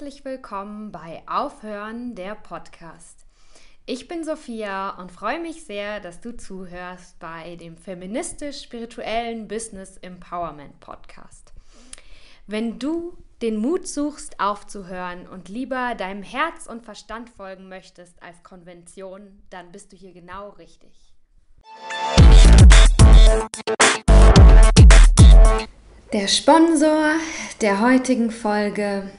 herzlich willkommen bei Aufhören der Podcast. Ich bin Sophia und freue mich sehr, dass du zuhörst bei dem feministisch-spirituellen Business Empowerment Podcast. Wenn du den Mut suchst, aufzuhören und lieber deinem Herz und Verstand folgen möchtest als Konvention, dann bist du hier genau richtig. Der Sponsor der heutigen Folge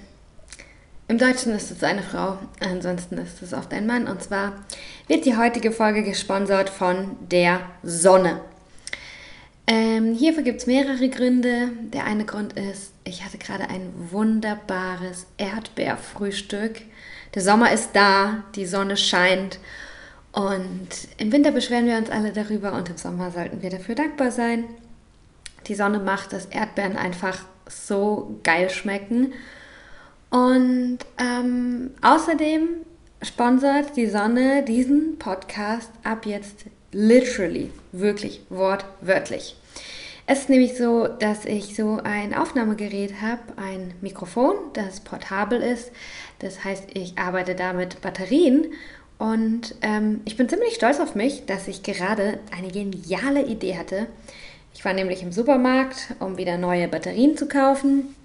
im Deutschen ist es eine Frau, ansonsten ist es oft ein Mann. Und zwar wird die heutige Folge gesponsert von der Sonne. Ähm, hierfür gibt es mehrere Gründe. Der eine Grund ist, ich hatte gerade ein wunderbares Erdbeerfrühstück. Der Sommer ist da, die Sonne scheint. Und im Winter beschweren wir uns alle darüber und im Sommer sollten wir dafür dankbar sein. Die Sonne macht, dass Erdbeeren einfach so geil schmecken. Und ähm, außerdem sponsert die Sonne diesen Podcast ab jetzt literally, wirklich wortwörtlich. Es ist nämlich so, dass ich so ein Aufnahmegerät habe, ein Mikrofon, das portabel ist. Das heißt, ich arbeite da mit Batterien und ähm, ich bin ziemlich stolz auf mich, dass ich gerade eine geniale Idee hatte. Ich war nämlich im Supermarkt, um wieder neue Batterien zu kaufen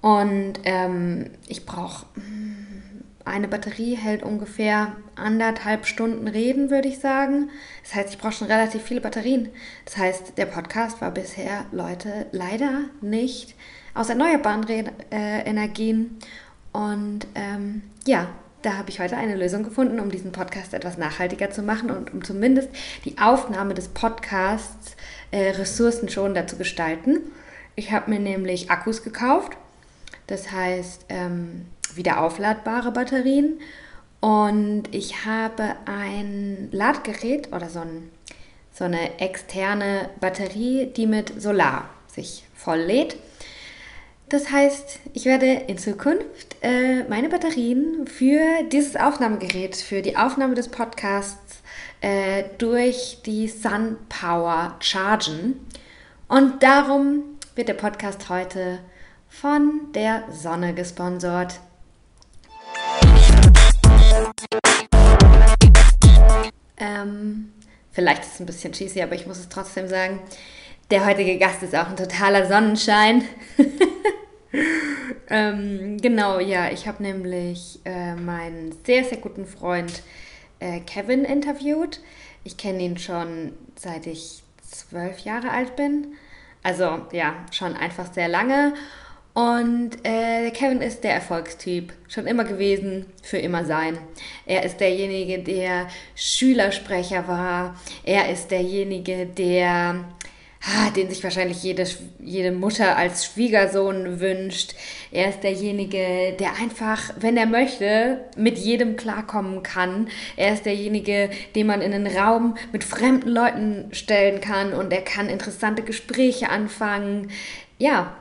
und ähm, ich brauche mm, eine Batterie hält ungefähr anderthalb Stunden Reden, würde ich sagen. Das heißt, ich brauche schon relativ viele Batterien. Das heißt, der Podcast war bisher, Leute, leider nicht aus erneuerbaren äh, Energien. Und ähm, ja, da habe ich heute eine Lösung gefunden, um diesen Podcast etwas nachhaltiger zu machen und um zumindest die Aufnahme des Podcasts äh, ressourcenschonender zu gestalten. Ich habe mir nämlich Akkus gekauft das heißt ähm, wieder aufladbare Batterien. Und ich habe ein Ladgerät oder so, ein, so eine externe Batterie, die mit Solar sich voll lädt. Das heißt, ich werde in Zukunft äh, meine Batterien für dieses Aufnahmegerät, für die Aufnahme des Podcasts äh, durch die Sun Power chargen. Und darum wird der Podcast heute von der Sonne gesponsert. Ähm, vielleicht ist es ein bisschen cheesy, aber ich muss es trotzdem sagen. Der heutige Gast ist auch ein totaler Sonnenschein. ähm, genau, ja, ich habe nämlich äh, meinen sehr, sehr guten Freund äh, Kevin interviewt. Ich kenne ihn schon seit ich zwölf Jahre alt bin. Also ja, schon einfach sehr lange. Und äh, Kevin ist der Erfolgstyp, schon immer gewesen, für immer sein. Er ist derjenige, der Schülersprecher war. Er ist derjenige, der, ah, den sich wahrscheinlich jede, jede Mutter als Schwiegersohn wünscht. Er ist derjenige, der einfach, wenn er möchte, mit jedem klarkommen kann. Er ist derjenige, den man in einen Raum mit fremden Leuten stellen kann und er kann interessante Gespräche anfangen. Ja,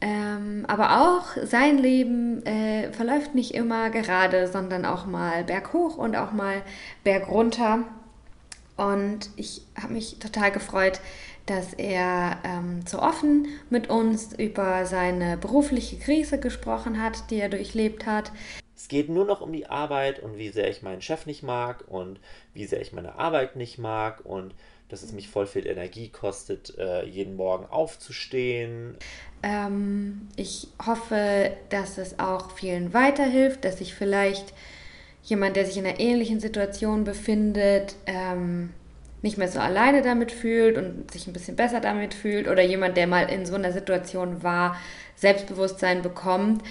ähm, aber auch sein Leben äh, verläuft nicht immer gerade, sondern auch mal berghoch und auch mal bergunter. Und ich habe mich total gefreut, dass er ähm, so offen mit uns über seine berufliche Krise gesprochen hat, die er durchlebt hat. Es geht nur noch um die Arbeit und wie sehr ich meinen Chef nicht mag und wie sehr ich meine Arbeit nicht mag und dass es mich voll viel Energie kostet, äh, jeden Morgen aufzustehen. Ähm, ich hoffe, dass es auch vielen weiterhilft, dass sich vielleicht jemand, der sich in einer ähnlichen Situation befindet, ähm, nicht mehr so alleine damit fühlt und sich ein bisschen besser damit fühlt oder jemand, der mal in so einer Situation war, Selbstbewusstsein bekommt,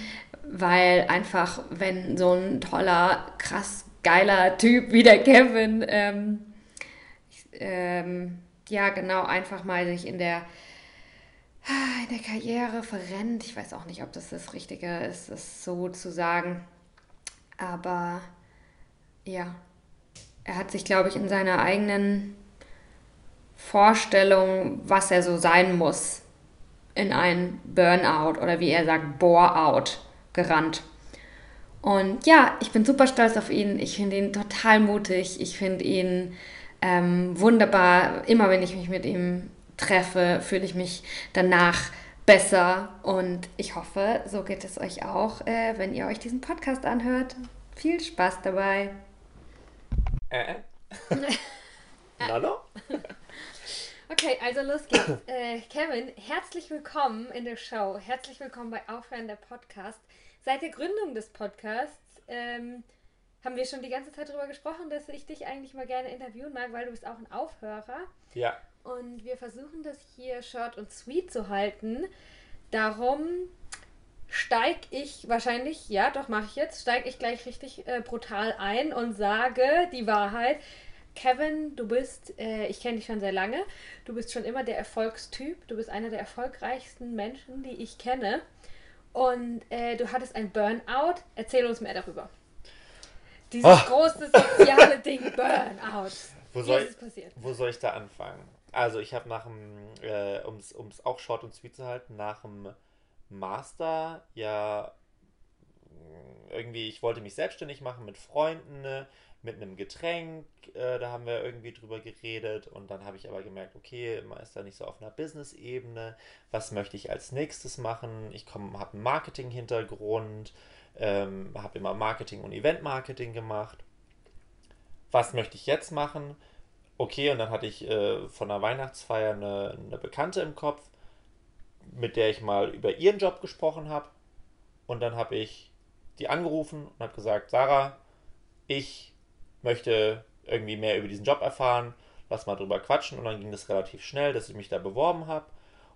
weil einfach, wenn so ein toller, krass geiler Typ wie der Kevin ähm, ähm, ja, genau, einfach mal sich in der, in der Karriere verrennt. Ich weiß auch nicht, ob das das Richtige ist, das so zu sagen. Aber ja, er hat sich, glaube ich, in seiner eigenen Vorstellung, was er so sein muss, in ein Burnout oder wie er sagt, Bore-out gerannt. Und ja, ich bin super stolz auf ihn. Ich finde ihn total mutig. Ich finde ihn ähm, wunderbar. Immer wenn ich mich mit ihm treffe, fühle ich mich danach besser. Und ich hoffe, so geht es euch auch, äh, wenn ihr euch diesen Podcast anhört. Viel Spaß dabei. Äh? Hallo? Okay, also los geht's. Äh, Kevin, herzlich willkommen in der Show. Herzlich willkommen bei Aufhören der Podcast. Seit der Gründung des Podcasts ähm, haben wir schon die ganze Zeit darüber gesprochen, dass ich dich eigentlich mal gerne interviewen mag, weil du bist auch ein Aufhörer. Ja. Und wir versuchen das hier short und sweet zu halten. Darum steige ich wahrscheinlich, ja, doch mache ich jetzt, steige ich gleich richtig äh, brutal ein und sage die Wahrheit. Kevin, du bist, äh, ich kenne dich schon sehr lange, du bist schon immer der Erfolgstyp, du bist einer der erfolgreichsten Menschen, die ich kenne. Und äh, du hattest ein Burnout. Erzähl uns mehr darüber. Dieses oh. große soziale Ding, Burnout. Wo soll, passiert? wo soll ich da anfangen? Also ich habe nach dem, äh, um es auch short und sweet zu halten, nach dem Master ja irgendwie, ich wollte mich selbstständig machen mit Freunden, ne, mit einem Getränk, äh, da haben wir irgendwie drüber geredet und dann habe ich aber gemerkt, okay, man ist da nicht so auf einer Business-Ebene, was möchte ich als nächstes machen? Ich habe einen Marketing-Hintergrund, ähm, habe immer Marketing und Event-Marketing gemacht. Was möchte ich jetzt machen? Okay, und dann hatte ich äh, von einer Weihnachtsfeier eine, eine Bekannte im Kopf, mit der ich mal über ihren Job gesprochen habe. Und dann habe ich die angerufen und habe gesagt, Sarah, ich möchte irgendwie mehr über diesen Job erfahren, lass mal drüber quatschen. Und dann ging das relativ schnell, dass ich mich da beworben habe.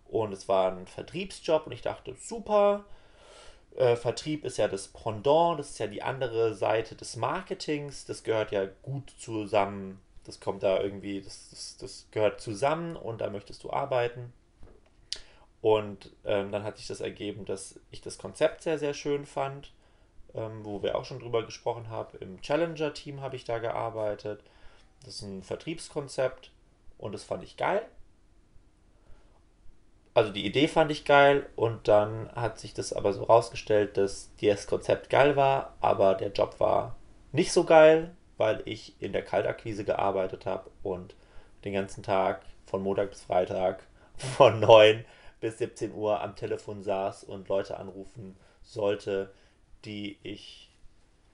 Und es war ein Vertriebsjob und ich dachte, super. Äh, Vertrieb ist ja das Pendant, das ist ja die andere Seite des Marketings. Das gehört ja gut zusammen. Das kommt da irgendwie, das, das, das gehört zusammen und da möchtest du arbeiten. Und ähm, dann hat sich das ergeben, dass ich das Konzept sehr, sehr schön fand ähm, wo wir auch schon drüber gesprochen haben. Im Challenger-Team habe ich da gearbeitet. Das ist ein Vertriebskonzept und das fand ich geil. Also die Idee fand ich geil und dann hat sich das aber so rausgestellt, dass das Konzept geil war, aber der Job war nicht so geil, weil ich in der Kaltakquise gearbeitet habe und den ganzen Tag von Montag bis Freitag von 9 bis 17 Uhr am Telefon saß und Leute anrufen sollte, die ich,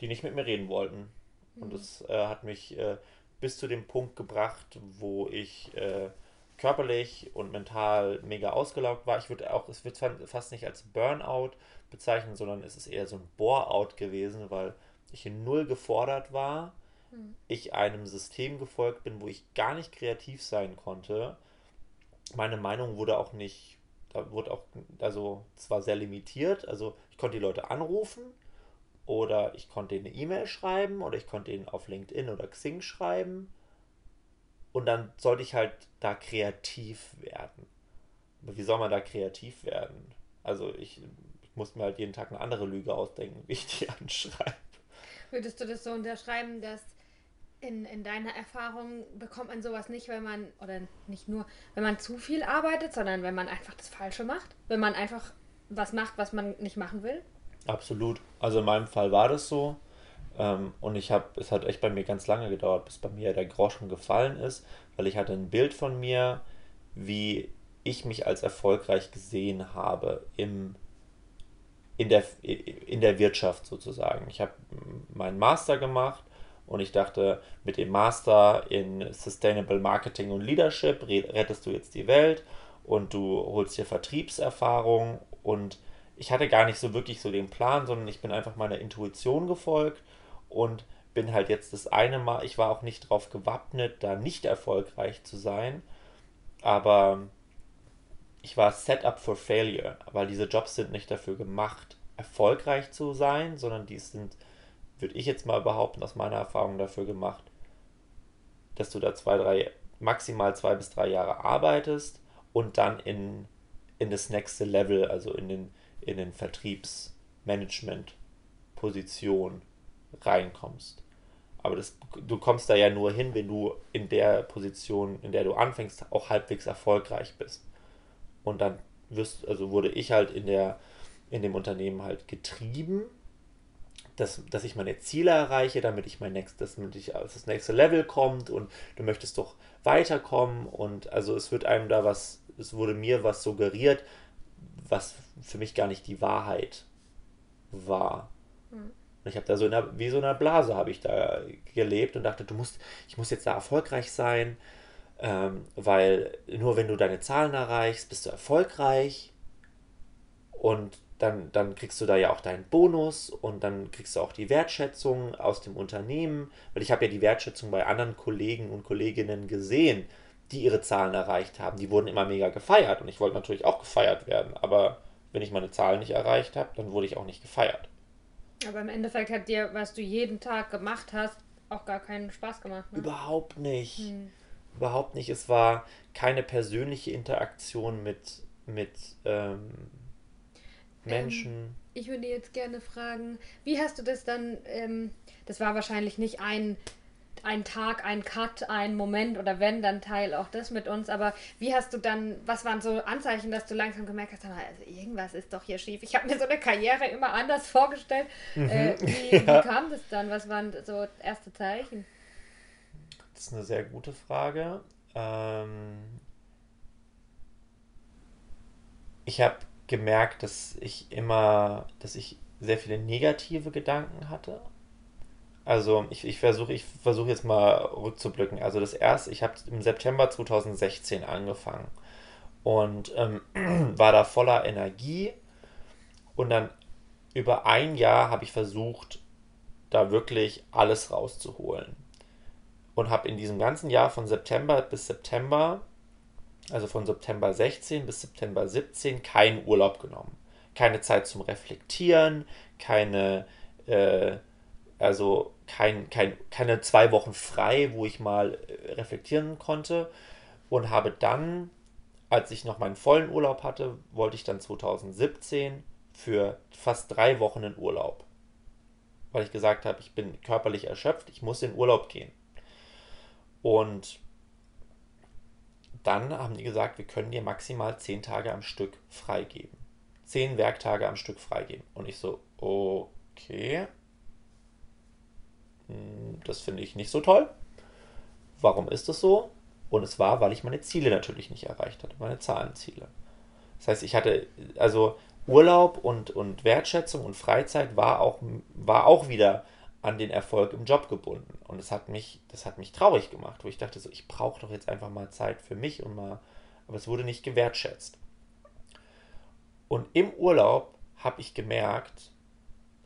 die nicht mit mir reden wollten. Mhm. Und das äh, hat mich äh, bis zu dem Punkt gebracht, wo ich äh, körperlich und mental mega ausgelaugt war. Ich würde auch, es wird fast nicht als Burnout bezeichnen, sondern es ist eher so ein Boreout gewesen, weil ich in null gefordert war, ich einem System gefolgt bin, wo ich gar nicht kreativ sein konnte. Meine Meinung wurde auch nicht da wurde auch, also zwar sehr limitiert, also ich konnte die Leute anrufen oder ich konnte ihnen eine E-Mail schreiben oder ich konnte ihnen auf LinkedIn oder Xing schreiben und dann sollte ich halt da kreativ werden. Aber wie soll man da kreativ werden? Also ich, ich muss mir halt jeden Tag eine andere Lüge ausdenken, wie ich die anschreibe. Würdest du das so unterschreiben, dass in, in deiner Erfahrung bekommt man sowas nicht, wenn man, oder nicht nur, wenn man zu viel arbeitet, sondern wenn man einfach das Falsche macht? Wenn man einfach was macht, was man nicht machen will? Absolut. Also in meinem Fall war das so. Ähm, und ich habe, es hat echt bei mir ganz lange gedauert, bis bei mir der Groschen gefallen ist, weil ich hatte ein Bild von mir, wie ich mich als erfolgreich gesehen habe im, in, der, in der Wirtschaft sozusagen. Ich habe meinen Master gemacht und ich dachte, mit dem Master in Sustainable Marketing und Leadership rettest du jetzt die Welt und du holst dir Vertriebserfahrung. Und ich hatte gar nicht so wirklich so den Plan, sondern ich bin einfach meiner Intuition gefolgt und bin halt jetzt das eine Mal, ich war auch nicht darauf gewappnet, da nicht erfolgreich zu sein, aber ich war set up for failure, weil diese Jobs sind nicht dafür gemacht, erfolgreich zu sein, sondern die sind würde ich jetzt mal behaupten, aus meiner Erfahrung dafür gemacht, dass du da zwei, drei, maximal zwei bis drei Jahre arbeitest und dann in, in das nächste Level, also in den, in den Vertriebsmanagement-Position reinkommst. Aber das, du kommst da ja nur hin, wenn du in der Position, in der du anfängst, auch halbwegs erfolgreich bist. Und dann wirst, also wurde ich halt in der, in dem Unternehmen halt getrieben dass, dass ich meine Ziele erreiche, damit ich mein nächstes, damit ich auf das nächste Level kommt und du möchtest doch weiterkommen und also es wird einem da was, es wurde mir was suggeriert, was für mich gar nicht die Wahrheit war. Mhm. Und ich habe da so in einer, wie so in einer Blase habe ich da gelebt und dachte, du musst, ich muss jetzt da erfolgreich sein, ähm, weil nur wenn du deine Zahlen erreichst, bist du erfolgreich und dann, dann kriegst du da ja auch deinen Bonus und dann kriegst du auch die Wertschätzung aus dem Unternehmen, weil ich habe ja die Wertschätzung bei anderen Kollegen und Kolleginnen gesehen, die ihre Zahlen erreicht haben. Die wurden immer mega gefeiert und ich wollte natürlich auch gefeiert werden, aber wenn ich meine Zahlen nicht erreicht habe, dann wurde ich auch nicht gefeiert. Aber im Endeffekt hat dir, was du jeden Tag gemacht hast, auch gar keinen Spaß gemacht. Ne? Überhaupt nicht. Hm. Überhaupt nicht. Es war keine persönliche Interaktion mit, mit ähm, Menschen. Ähm, ich würde jetzt gerne fragen, wie hast du das dann, ähm, das war wahrscheinlich nicht ein, ein Tag, ein Cut, ein Moment oder wenn, dann teil auch das mit uns, aber wie hast du dann, was waren so Anzeichen, dass du langsam gemerkt hast, also irgendwas ist doch hier schief. Ich habe mir so eine Karriere immer anders vorgestellt. Mhm. Äh, wie, ja. wie kam das dann? Was waren so erste Zeichen? Das ist eine sehr gute Frage. Ähm, ich habe gemerkt, dass ich immer, dass ich sehr viele negative Gedanken hatte. Also ich, ich versuche ich versuch jetzt mal rückzublicken. Also das erste, ich habe im September 2016 angefangen und ähm, war da voller Energie. Und dann über ein Jahr habe ich versucht, da wirklich alles rauszuholen. Und habe in diesem ganzen Jahr von September bis September also von September 16 bis September 17, keinen Urlaub genommen. Keine Zeit zum Reflektieren, keine, äh, also kein, kein, keine zwei Wochen frei, wo ich mal äh, reflektieren konnte. Und habe dann, als ich noch meinen vollen Urlaub hatte, wollte ich dann 2017 für fast drei Wochen in Urlaub. Weil ich gesagt habe, ich bin körperlich erschöpft, ich muss in Urlaub gehen. Und dann haben die gesagt, wir können dir maximal zehn Tage am Stück freigeben. Zehn Werktage am Stück freigeben. Und ich so, okay. Hm, das finde ich nicht so toll. Warum ist das so? Und es war, weil ich meine Ziele natürlich nicht erreicht hatte, meine Zahlenziele. Das heißt, ich hatte, also Urlaub und, und Wertschätzung und Freizeit war auch, war auch wieder an den Erfolg im Job gebunden. Und das hat mich, das hat mich traurig gemacht, wo ich dachte, so, ich brauche doch jetzt einfach mal Zeit für mich und mal, aber es wurde nicht gewertschätzt. Und im Urlaub habe ich gemerkt,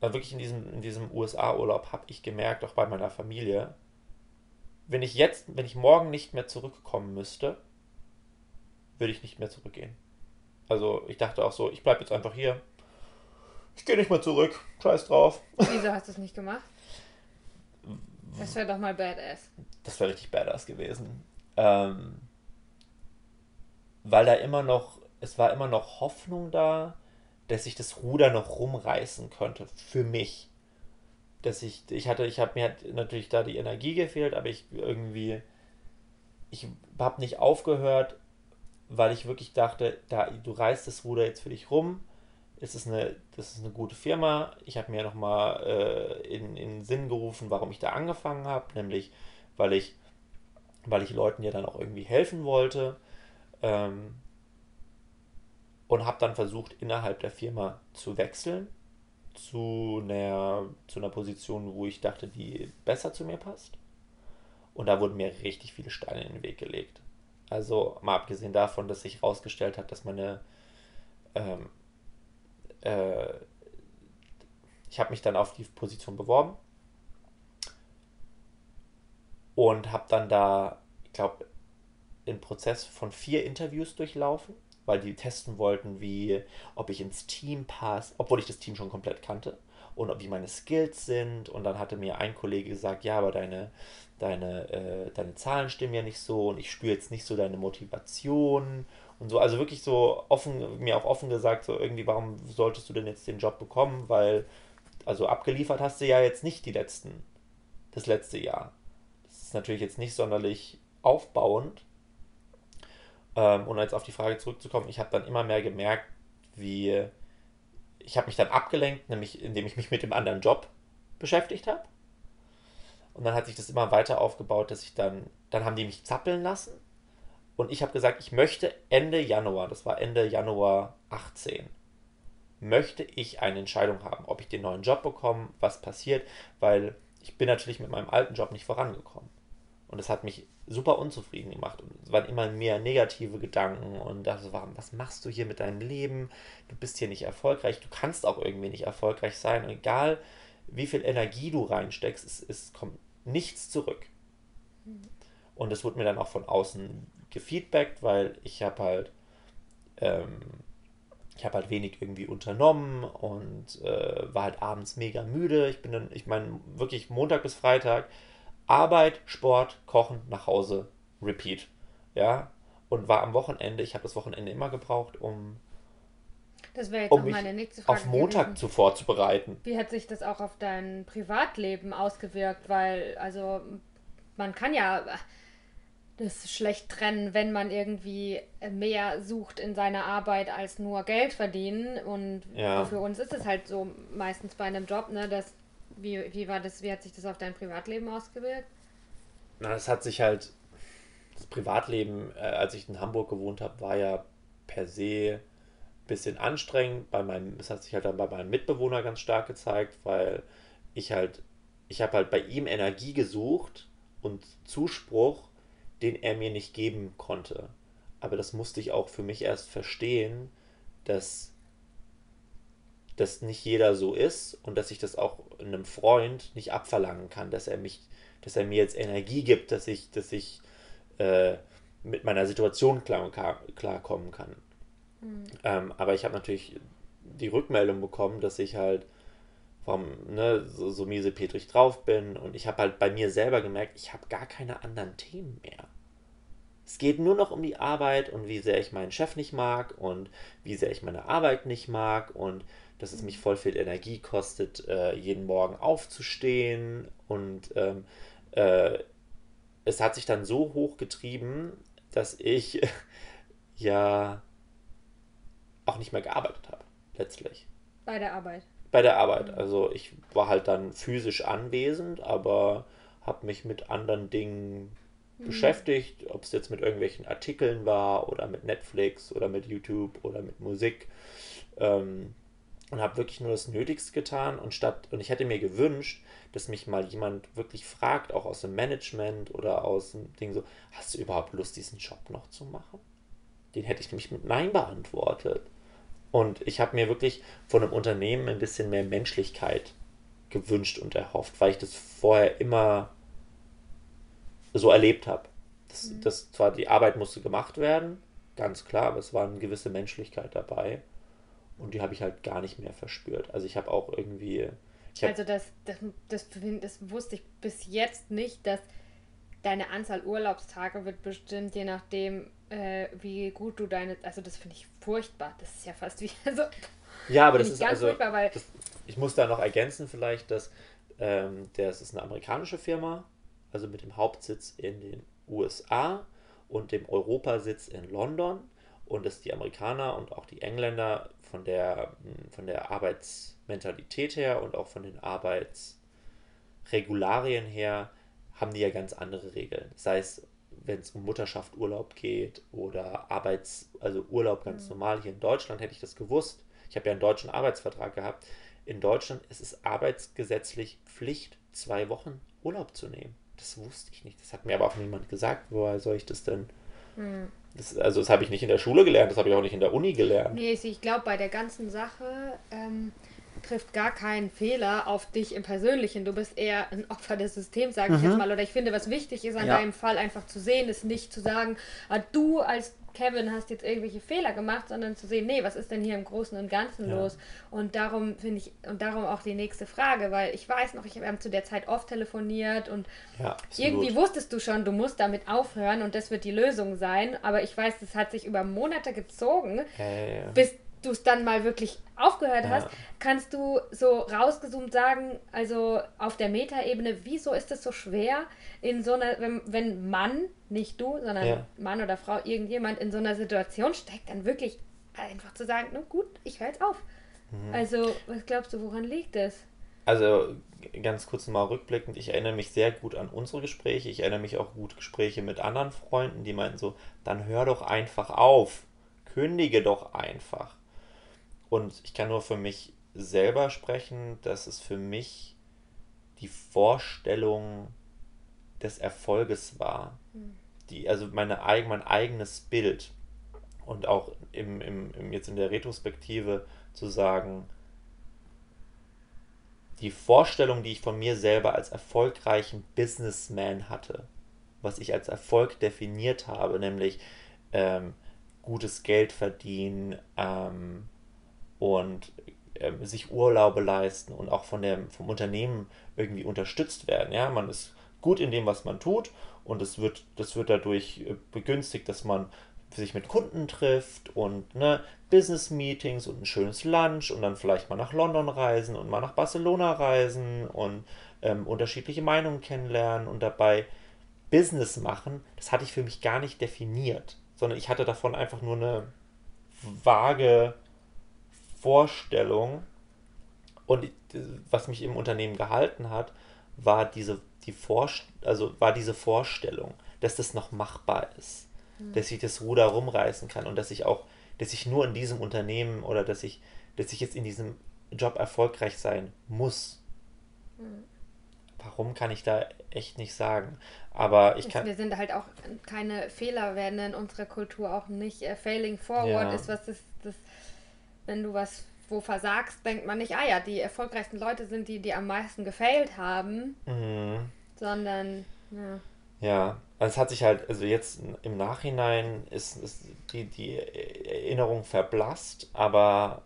also wirklich in diesem, in diesem USA-Urlaub habe ich gemerkt, auch bei meiner Familie, wenn ich jetzt, wenn ich morgen nicht mehr zurückkommen müsste, würde ich nicht mehr zurückgehen. Also ich dachte auch so, ich bleibe jetzt einfach hier. Ich gehe nicht mehr zurück. Scheiß drauf. Wieso hast du es nicht gemacht? Das wäre doch mal badass. Das wäre richtig badass gewesen. Ähm, weil da immer noch, es war immer noch Hoffnung da, dass ich das Ruder noch rumreißen könnte. Für mich. Dass ich, ich hatte, ich habe mir hat natürlich da die Energie gefehlt, aber ich irgendwie, ich habe nicht aufgehört, weil ich wirklich dachte, da, du reißt das Ruder jetzt für dich rum es ist eine, das ist eine gute Firma. Ich habe mir nochmal äh, in, in den Sinn gerufen, warum ich da angefangen habe, nämlich weil ich, weil ich Leuten ja dann auch irgendwie helfen wollte. Ähm, und habe dann versucht, innerhalb der Firma zu wechseln zu einer, zu einer Position, wo ich dachte, die besser zu mir passt. Und da wurden mir richtig viele Steine in den Weg gelegt. Also mal abgesehen davon, dass sich herausgestellt hat, dass meine ähm, äh, ich habe mich dann auf die Position beworben und habe dann da, ich glaube, einen Prozess von vier Interviews durchlaufen, weil die testen wollten, wie, ob ich ins Team passe, obwohl ich das Team schon komplett kannte und ob wie meine Skills sind. Und dann hatte mir ein Kollege gesagt, ja, aber deine, deine, äh, deine Zahlen stimmen ja nicht so und ich spüre jetzt nicht so deine Motivation und so, also wirklich so offen, mir auch offen gesagt, so irgendwie, warum solltest du denn jetzt den Job bekommen? Weil, also abgeliefert hast du ja jetzt nicht die letzten, das letzte Jahr. Das ist natürlich jetzt nicht sonderlich aufbauend. Ähm, und jetzt auf die Frage zurückzukommen, ich habe dann immer mehr gemerkt, wie ich habe mich dann abgelenkt, nämlich indem ich mich mit dem anderen Job beschäftigt habe. Und dann hat sich das immer weiter aufgebaut, dass ich dann, dann haben die mich zappeln lassen und ich habe gesagt, ich möchte Ende Januar, das war Ende Januar 18 möchte ich eine Entscheidung haben, ob ich den neuen Job bekomme, was passiert, weil ich bin natürlich mit meinem alten Job nicht vorangekommen. Und das hat mich super unzufrieden gemacht. Und es waren immer mehr negative Gedanken und dachte, was machst du hier mit deinem Leben? Du bist hier nicht erfolgreich, du kannst auch irgendwie nicht erfolgreich sein. Und egal, wie viel Energie du reinsteckst, es, es kommt nichts zurück. Und das wurde mir dann auch von außen gefeedbackt, weil ich habe halt ähm, ich habe halt wenig irgendwie unternommen und äh, war halt abends mega müde. Ich bin dann, ich meine, wirklich Montag bis Freitag Arbeit, Sport, Kochen, nach Hause, Repeat. Ja, und war am Wochenende, ich habe das Wochenende immer gebraucht, um, um mich auf Montag gewesen. zu vorzubereiten. Wie hat sich das auch auf dein Privatleben ausgewirkt? Weil, also, man kann ja das schlecht trennen, wenn man irgendwie mehr sucht in seiner Arbeit als nur Geld verdienen. Und ja. für uns ist es halt so meistens bei einem Job, ne, dass wie, wie war das, wie hat sich das auf dein Privatleben ausgewirkt? Na, das hat sich halt, das Privatleben, äh, als ich in Hamburg gewohnt habe, war ja per se ein bisschen anstrengend. Bei meinem, das hat sich halt dann bei meinem Mitbewohner ganz stark gezeigt, weil ich halt, ich habe halt bei ihm Energie gesucht und Zuspruch den er mir nicht geben konnte. Aber das musste ich auch für mich erst verstehen, dass das nicht jeder so ist und dass ich das auch einem Freund nicht abverlangen kann, dass er mich, dass er mir jetzt Energie gibt, dass ich, dass ich äh, mit meiner Situation klar, klarkommen kann. Mhm. Ähm, aber ich habe natürlich die Rückmeldung bekommen, dass ich halt vom, ne, so, so miese Petrich drauf bin und ich habe halt bei mir selber gemerkt, ich habe gar keine anderen Themen mehr. Es geht nur noch um die Arbeit und wie sehr ich meinen Chef nicht mag und wie sehr ich meine Arbeit nicht mag und dass es mich voll viel Energie kostet, äh, jeden Morgen aufzustehen und ähm, äh, es hat sich dann so hoch getrieben, dass ich ja auch nicht mehr gearbeitet habe, letztlich. Bei der Arbeit. Bei der Arbeit. Mhm. Also ich war halt dann physisch anwesend, aber habe mich mit anderen Dingen mhm. beschäftigt, ob es jetzt mit irgendwelchen Artikeln war oder mit Netflix oder mit YouTube oder mit Musik. Ähm, und habe wirklich nur das Nötigste getan und statt und ich hätte mir gewünscht, dass mich mal jemand wirklich fragt, auch aus dem Management oder aus dem Ding so, hast du überhaupt Lust, diesen Job noch zu machen? Den hätte ich nämlich mit Nein beantwortet. Und ich habe mir wirklich von einem Unternehmen ein bisschen mehr Menschlichkeit gewünscht und erhofft, weil ich das vorher immer so erlebt habe. Das, mhm. das zwar die Arbeit musste gemacht werden, ganz klar, aber es war eine gewisse Menschlichkeit dabei und die habe ich halt gar nicht mehr verspürt. Also ich habe auch irgendwie. Hab also das, das, das, das wusste ich bis jetzt nicht, dass deine Anzahl Urlaubstage wird bestimmt, je nachdem, äh, wie gut du deine. Also das finde ich furchtbar. Das ist ja fast wie so. Ja, aber das ist ganz also. Furchtbar, weil das, ich muss da noch ergänzen vielleicht, dass ähm, das ist eine amerikanische Firma also mit dem Hauptsitz in den USA und dem Europasitz in London und dass die Amerikaner und auch die Engländer von der, von der Arbeitsmentalität her und auch von den Arbeitsregularien her haben die ja ganz andere Regeln. Sei es, wenn es um Mutterschaft, Urlaub geht oder Arbeits, also Urlaub ganz mhm. normal. Hier in Deutschland hätte ich das gewusst. Ich habe ja einen deutschen Arbeitsvertrag gehabt. In Deutschland ist es arbeitsgesetzlich Pflicht, zwei Wochen Urlaub zu nehmen. Das wusste ich nicht. Das hat mir aber auch niemand gesagt. Woher soll ich das denn? Hm. Das, also das habe ich nicht in der Schule gelernt, das habe ich auch nicht in der Uni gelernt. Nee, ich glaube, bei der ganzen Sache ähm, trifft gar keinen Fehler auf dich im Persönlichen. Du bist eher ein Opfer des Systems, sage ich mhm. jetzt mal. Oder ich finde, was wichtig ist an ja. deinem Fall einfach zu sehen, ist nicht zu sagen, ah, du als Kevin hast jetzt irgendwelche Fehler gemacht, sondern zu sehen, nee, was ist denn hier im Großen und Ganzen ja. los? Und darum finde ich, und darum auch die nächste Frage, weil ich weiß noch, ich habe zu der Zeit oft telefoniert und ja, irgendwie wusstest du schon, du musst damit aufhören und das wird die Lösung sein. Aber ich weiß, das hat sich über Monate gezogen, ja, bis du es dann mal wirklich aufgehört hast, kannst du so rausgezoomt sagen, also auf der Metaebene, wieso ist es so schwer, in so einer, wenn, wenn Mann, nicht du, sondern ja. Mann oder Frau, irgendjemand in so einer Situation steckt, dann wirklich einfach zu sagen, na gut, ich höre jetzt auf. Mhm. Also, was glaubst du, woran liegt es? Also, ganz kurz mal rückblickend, ich erinnere mich sehr gut an unsere Gespräche. Ich erinnere mich auch gut Gespräche mit anderen Freunden, die meinten so, dann hör doch einfach auf. Kündige doch einfach. Und ich kann nur für mich selber sprechen, dass es für mich die Vorstellung des Erfolges war. Mhm. Die, also meine, mein eigenes Bild. Und auch im, im, im, jetzt in der Retrospektive zu sagen, die Vorstellung, die ich von mir selber als erfolgreichen Businessman hatte, was ich als Erfolg definiert habe, nämlich ähm, gutes Geld verdienen ähm, und ähm, sich Urlaube leisten und auch von der, vom Unternehmen irgendwie unterstützt werden. Ja, man ist gut in dem, was man tut und es wird, das wird dadurch äh, begünstigt, dass man sich mit Kunden trifft und ne, Business-Meetings und ein schönes Lunch und dann vielleicht mal nach London reisen und mal nach Barcelona reisen und ähm, unterschiedliche Meinungen kennenlernen und dabei Business machen, das hatte ich für mich gar nicht definiert, sondern ich hatte davon einfach nur eine vage Vorstellung und was mich im Unternehmen gehalten hat, war diese, die Vorst also war diese Vorstellung, dass das noch machbar ist mhm. dass ich das Ruder rumreißen kann und dass ich auch, dass ich nur in diesem Unternehmen oder dass ich, dass ich jetzt in diesem Job erfolgreich sein muss. Mhm. Warum kann ich da echt nicht sagen? Aber ich kann. Wir sind halt auch keine Fehler, werden in unserer Kultur auch nicht äh, failing forward ja. ist, was das, das, wenn du was wo versagst, denkt man nicht, ah ja, die erfolgreichsten Leute sind die, die am meisten gefailt haben, mhm. sondern ja. Ja, also es hat sich halt, also jetzt im Nachhinein ist, ist die, die Erinnerung verblasst, aber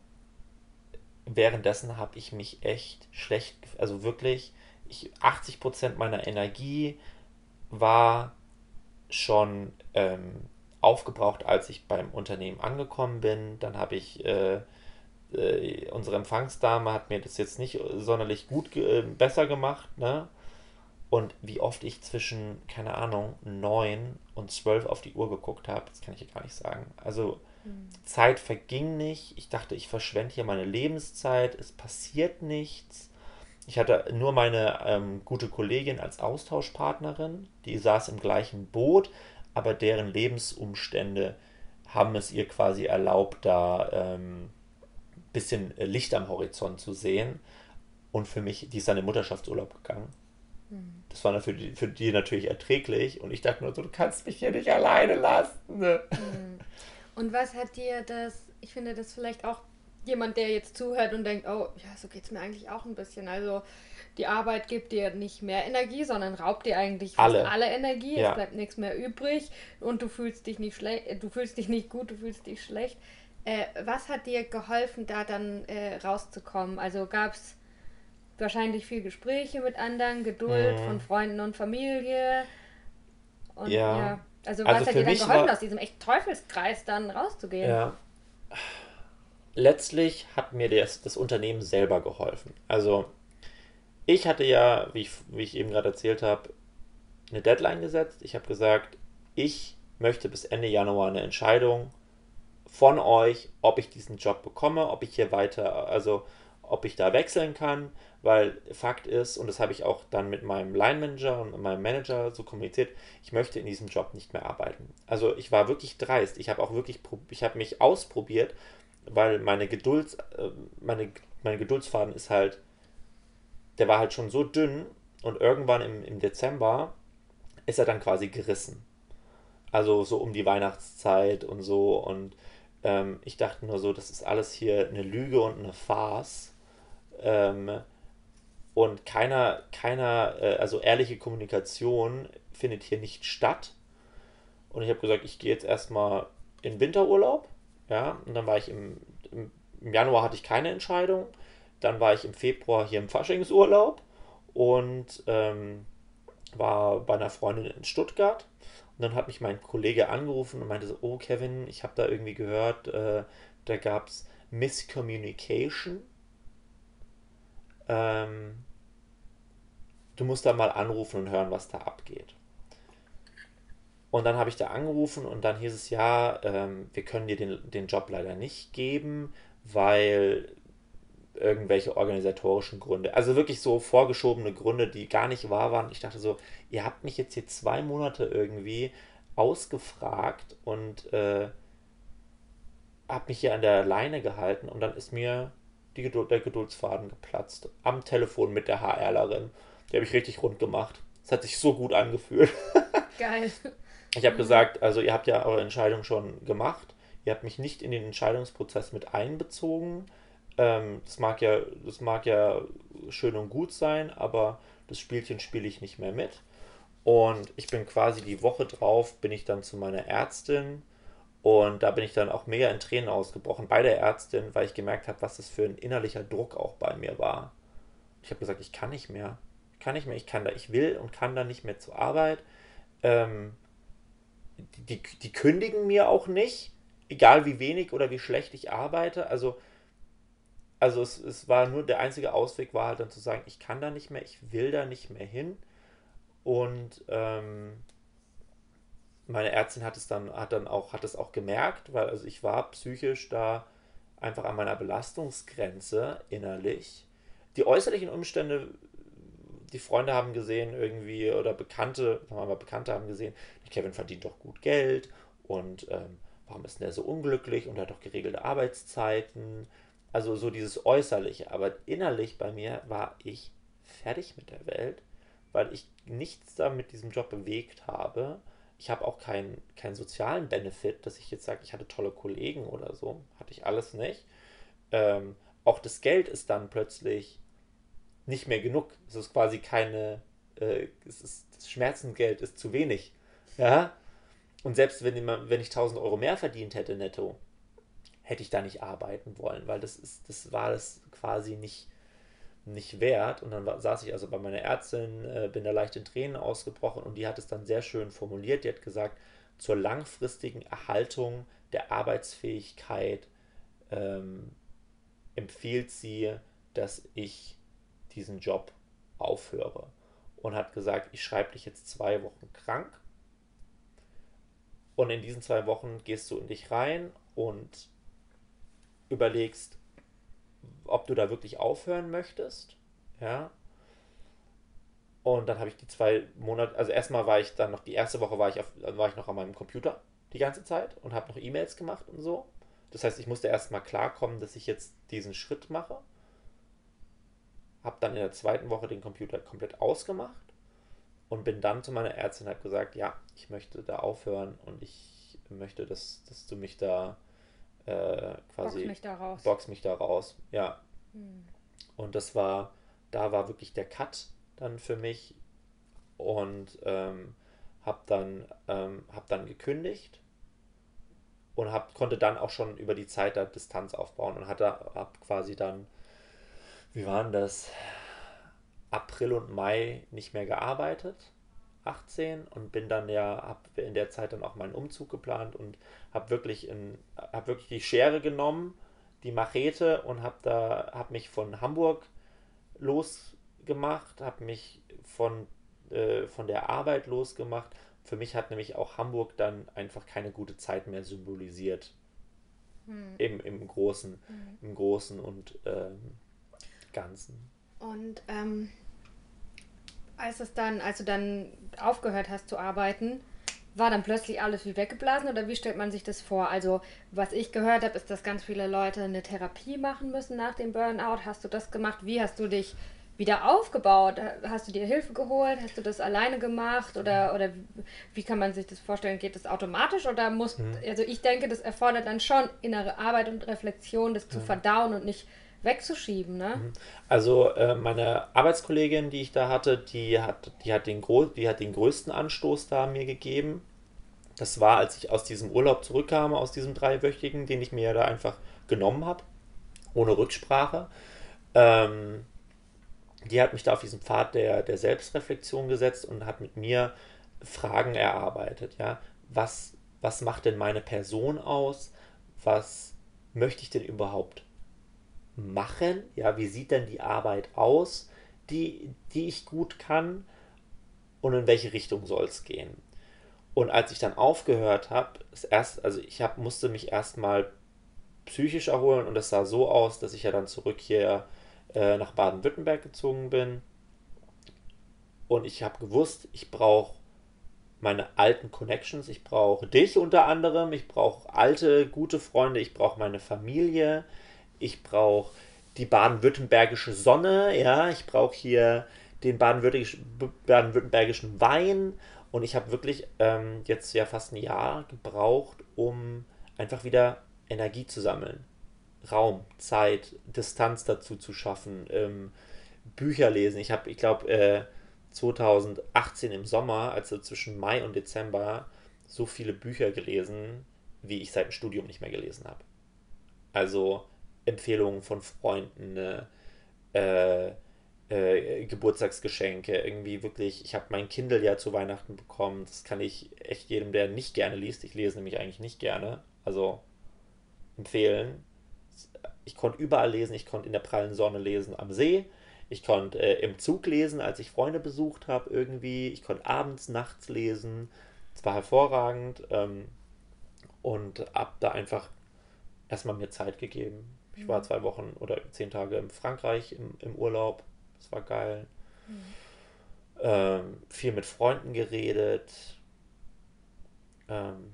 währenddessen habe ich mich echt schlecht, also wirklich, ich, 80% meiner Energie war schon ähm, aufgebraucht, als ich beim Unternehmen angekommen bin. Dann habe ich, äh, äh, unsere Empfangsdame hat mir das jetzt nicht sonderlich gut äh, besser gemacht, ne? Und wie oft ich zwischen, keine Ahnung, 9 und 12 auf die Uhr geguckt habe, das kann ich hier gar nicht sagen. Also mhm. Zeit verging nicht. Ich dachte, ich verschwende hier meine Lebenszeit. Es passiert nichts. Ich hatte nur meine ähm, gute Kollegin als Austauschpartnerin. Die saß im gleichen Boot, aber deren Lebensumstände haben es ihr quasi erlaubt, da ein ähm, bisschen Licht am Horizont zu sehen. Und für mich, die ist dann in Mutterschaftsurlaub gegangen. Das war für die, für die natürlich erträglich und ich dachte nur so, du kannst mich hier nicht alleine lassen. Ne? Mhm. Und was hat dir das, ich finde das vielleicht auch jemand, der jetzt zuhört und denkt, oh, ja, so geht es mir eigentlich auch ein bisschen. Also die Arbeit gibt dir nicht mehr Energie, sondern raubt dir eigentlich alle, alle Energie. Ja. Es bleibt nichts mehr übrig und du fühlst dich nicht schlecht, du fühlst dich nicht gut, du fühlst dich schlecht. Äh, was hat dir geholfen, da dann äh, rauszukommen? Also gab es wahrscheinlich viel Gespräche mit anderen, Geduld mhm. von Freunden und Familie. Und ja. ja. Also, also was hat dir dann geholfen, war, aus diesem echt Teufelskreis dann rauszugehen? Ja. Letztlich hat mir das, das Unternehmen selber geholfen. Also, ich hatte ja, wie ich, wie ich eben gerade erzählt habe, eine Deadline gesetzt. Ich habe gesagt, ich möchte bis Ende Januar eine Entscheidung von euch, ob ich diesen Job bekomme, ob ich hier weiter, also ob ich da wechseln kann, weil Fakt ist, und das habe ich auch dann mit meinem Line Manager und meinem Manager so kommuniziert, ich möchte in diesem Job nicht mehr arbeiten. Also ich war wirklich dreist. Ich habe auch wirklich, ich habe mich ausprobiert, weil meine Geduld, äh, meine, meine Geduldsfaden ist halt, der war halt schon so dünn und irgendwann im, im Dezember ist er dann quasi gerissen. Also so um die Weihnachtszeit und so und ähm, ich dachte nur so, das ist alles hier eine Lüge und eine Farce. Ähm, und keiner, keiner, äh, also ehrliche Kommunikation findet hier nicht statt. Und ich habe gesagt, ich gehe jetzt erstmal in Winterurlaub. Ja, und dann war ich im, im, Januar hatte ich keine Entscheidung. Dann war ich im Februar hier im Faschingsurlaub und ähm, war bei einer Freundin in Stuttgart. Und dann hat mich mein Kollege angerufen und meinte so, oh Kevin, ich habe da irgendwie gehört, äh, da gab es Miscommunication. Ähm, du musst da mal anrufen und hören, was da abgeht. Und dann habe ich da angerufen und dann hieß es ja, ähm, wir können dir den, den Job leider nicht geben, weil irgendwelche organisatorischen Gründe, also wirklich so vorgeschobene Gründe, die gar nicht wahr waren. Ich dachte so, ihr habt mich jetzt hier zwei Monate irgendwie ausgefragt und äh, habe mich hier an der Leine gehalten und dann ist mir die Geduld, der Geduldsfaden geplatzt. Am Telefon mit der HRlerin. Die habe ich richtig rund gemacht. Es hat sich so gut angefühlt. Geil. Ich habe gesagt, also ihr habt ja eure Entscheidung schon gemacht. Ihr habt mich nicht in den Entscheidungsprozess mit einbezogen. Ähm, das, mag ja, das mag ja schön und gut sein, aber das Spielchen spiele ich nicht mehr mit. Und ich bin quasi die Woche drauf, bin ich dann zu meiner Ärztin und da bin ich dann auch mega in Tränen ausgebrochen bei der Ärztin, weil ich gemerkt habe, was das für ein innerlicher Druck auch bei mir war. Ich habe gesagt, ich kann nicht mehr. Ich kann nicht mehr, ich kann da, ich will und kann da nicht mehr zur Arbeit. Ähm, die, die, kündigen mir auch nicht, egal wie wenig oder wie schlecht ich arbeite. Also, also es, es war nur der einzige Ausweg war halt dann zu sagen, ich kann da nicht mehr, ich will da nicht mehr hin. Und ähm, meine Ärztin hat es dann, hat dann auch, hat es auch gemerkt, weil also ich war psychisch da einfach an meiner Belastungsgrenze innerlich. Die äußerlichen Umstände, die Freunde haben gesehen irgendwie oder Bekannte, sagen mal Bekannte haben gesehen, Kevin verdient doch gut Geld und ähm, warum ist denn der so unglücklich und hat doch geregelte Arbeitszeiten. Also so dieses Äußerliche. Aber innerlich bei mir war ich fertig mit der Welt, weil ich nichts da mit diesem Job bewegt habe ich habe auch keinen keinen sozialen Benefit, dass ich jetzt sage, ich hatte tolle Kollegen oder so. Hatte ich alles nicht. Ähm, auch das Geld ist dann plötzlich nicht mehr genug. Es ist quasi keine, äh, es ist, das Schmerzengeld ist zu wenig. Ja. Und selbst wenn, wenn ich 1000 Euro mehr verdient hätte netto, hätte ich da nicht arbeiten wollen, weil das ist, das war das quasi nicht, nicht wert. Und dann war, saß ich also bei meiner Ärztin, äh, bin da leicht in Tränen ausgebrochen und die hat es dann sehr schön formuliert. Die hat gesagt, zur langfristigen Erhaltung der Arbeitsfähigkeit ähm, empfiehlt sie, dass ich diesen Job aufhöre. Und hat gesagt, ich schreibe dich jetzt zwei Wochen krank. Und in diesen zwei Wochen gehst du in dich rein und überlegst, ob du da wirklich aufhören möchtest. Ja. Und dann habe ich die zwei Monate, also erstmal war ich dann noch, die erste Woche war ich, auf, war ich noch an meinem Computer die ganze Zeit und habe noch E-Mails gemacht und so. Das heißt, ich musste erstmal klarkommen, dass ich jetzt diesen Schritt mache. Habe dann in der zweiten Woche den Computer komplett ausgemacht und bin dann zu meiner Ärztin und habe gesagt, ja, ich möchte da aufhören und ich möchte, dass, dass du mich da äh, quasi. Box mich da raus. Box mich da raus, ja. Hm. Und das war, da war wirklich der Cut dann für mich und ähm, habe dann, ähm, hab dann gekündigt und hab, konnte dann auch schon über die Zeit da Distanz aufbauen und hatte hab quasi dann, wie waren das, April und Mai nicht mehr gearbeitet 18 und bin dann ja, habe in der Zeit dann auch meinen Umzug geplant und habe wirklich, hab wirklich die Schere genommen, die Machete und habe da, habe mich von Hamburg losgemacht, habe mich von, äh, von der Arbeit losgemacht. Für mich hat nämlich auch Hamburg dann einfach keine gute Zeit mehr symbolisiert. Hm. Im, im Großen, hm. im Großen und ähm, Ganzen. Und ähm, als es dann, als du dann aufgehört hast zu arbeiten, war dann plötzlich alles wie weggeblasen oder wie stellt man sich das vor? Also, was ich gehört habe, ist, dass ganz viele Leute eine Therapie machen müssen nach dem Burnout. Hast du das gemacht? Wie hast du dich wieder aufgebaut? Hast du dir Hilfe geholt? Hast du das alleine gemacht? Oder, oder wie kann man sich das vorstellen? Geht das automatisch oder muss, mhm. also ich denke, das erfordert dann schon innere Arbeit und Reflexion, das zu mhm. verdauen und nicht wegzuschieben, ne? Mhm. Also äh, meine Arbeitskollegin, die ich da hatte, die hat, die, hat den die hat den größten Anstoß da mir gegeben. Das war, als ich aus diesem Urlaub zurückkam, aus diesem dreiwöchigen, den ich mir da einfach genommen habe, ohne Rücksprache. Ähm, die hat mich da auf diesen Pfad der, der Selbstreflexion gesetzt und hat mit mir Fragen erarbeitet. Ja? Was, was macht denn meine Person aus? Was möchte ich denn überhaupt machen? Ja, wie sieht denn die Arbeit aus, die, die ich gut kann? Und in welche Richtung soll es gehen? Und als ich dann aufgehört habe, erst, also ich hab, musste mich erstmal psychisch erholen und das sah so aus, dass ich ja dann zurück hier äh, nach Baden-Württemberg gezogen bin. Und ich habe gewusst, ich brauche meine alten Connections. Ich brauche dich unter anderem. Ich brauche alte, gute Freunde. Ich brauche meine Familie. Ich brauche die baden-württembergische Sonne. Ja, ich brauche hier den baden-württembergischen Wein. Und ich habe wirklich ähm, jetzt ja fast ein Jahr gebraucht, um einfach wieder Energie zu sammeln. Raum, Zeit, Distanz dazu zu schaffen, ähm, Bücher lesen. Ich habe, ich glaube, äh, 2018 im Sommer, also zwischen Mai und Dezember, so viele Bücher gelesen, wie ich seit dem Studium nicht mehr gelesen habe. Also Empfehlungen von Freunden, ne, äh, äh, Geburtstagsgeschenke, irgendwie wirklich, ich habe mein Kindle ja zu Weihnachten bekommen, das kann ich echt jedem, der nicht gerne liest, ich lese nämlich eigentlich nicht gerne, also empfehlen. Ich konnte überall lesen, ich konnte in der prallen Sonne lesen am See, ich konnte äh, im Zug lesen, als ich Freunde besucht habe irgendwie. Ich konnte abends, nachts lesen. Es war hervorragend. Ähm, und habe da einfach erstmal mir Zeit gegeben. Ich war zwei Wochen oder zehn Tage in Frankreich im, im Urlaub. Das war geil. Mhm. Ähm, viel mit Freunden geredet. Ähm,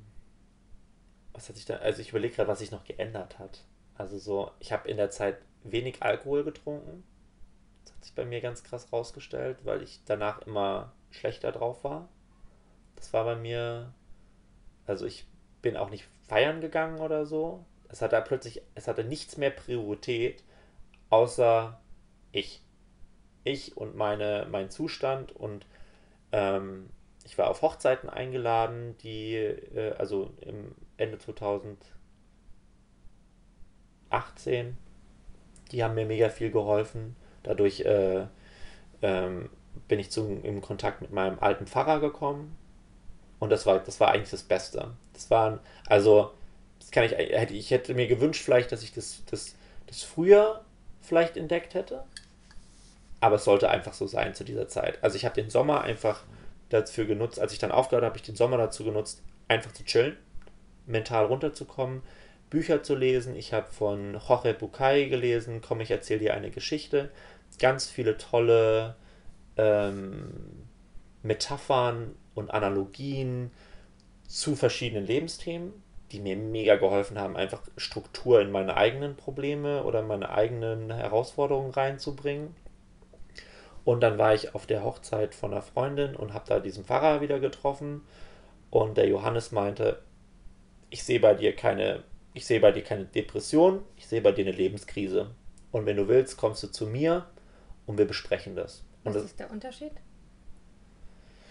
was hat sich da, also ich überlege gerade, was sich noch geändert hat. Also so, ich habe in der Zeit wenig Alkohol getrunken sich bei mir ganz krass rausgestellt, weil ich danach immer schlechter drauf war. Das war bei mir, also ich bin auch nicht feiern gegangen oder so. Es hatte plötzlich, es hatte nichts mehr Priorität, außer ich. Ich und meine, mein Zustand und ähm, ich war auf Hochzeiten eingeladen, die, äh, also im Ende 2018, die haben mir mega viel geholfen. Dadurch äh, ähm, bin ich zum, in Kontakt mit meinem alten Pfarrer gekommen. Und das war, das war eigentlich das Beste. Das waren, also, das kann ich, hätte, ich hätte mir gewünscht, vielleicht, dass ich das, das, das früher vielleicht entdeckt hätte. Aber es sollte einfach so sein zu dieser Zeit. Also ich habe den Sommer einfach dafür genutzt, als ich dann aufgehört habe, habe ich den Sommer dazu genutzt, einfach zu chillen, mental runterzukommen, Bücher zu lesen. Ich habe von Jorge Bucay gelesen, komm, ich erzähle dir eine Geschichte ganz viele tolle ähm, Metaphern und Analogien zu verschiedenen Lebensthemen, die mir mega geholfen haben, einfach Struktur in meine eigenen Probleme oder meine eigenen Herausforderungen reinzubringen. Und dann war ich auf der Hochzeit von einer Freundin und habe da diesen Pfarrer wieder getroffen. Und der Johannes meinte, ich sehe bei dir keine, ich sehe bei dir keine Depression, ich sehe bei dir eine Lebenskrise. Und wenn du willst, kommst du zu mir und wir besprechen das. Was das ist der Unterschied?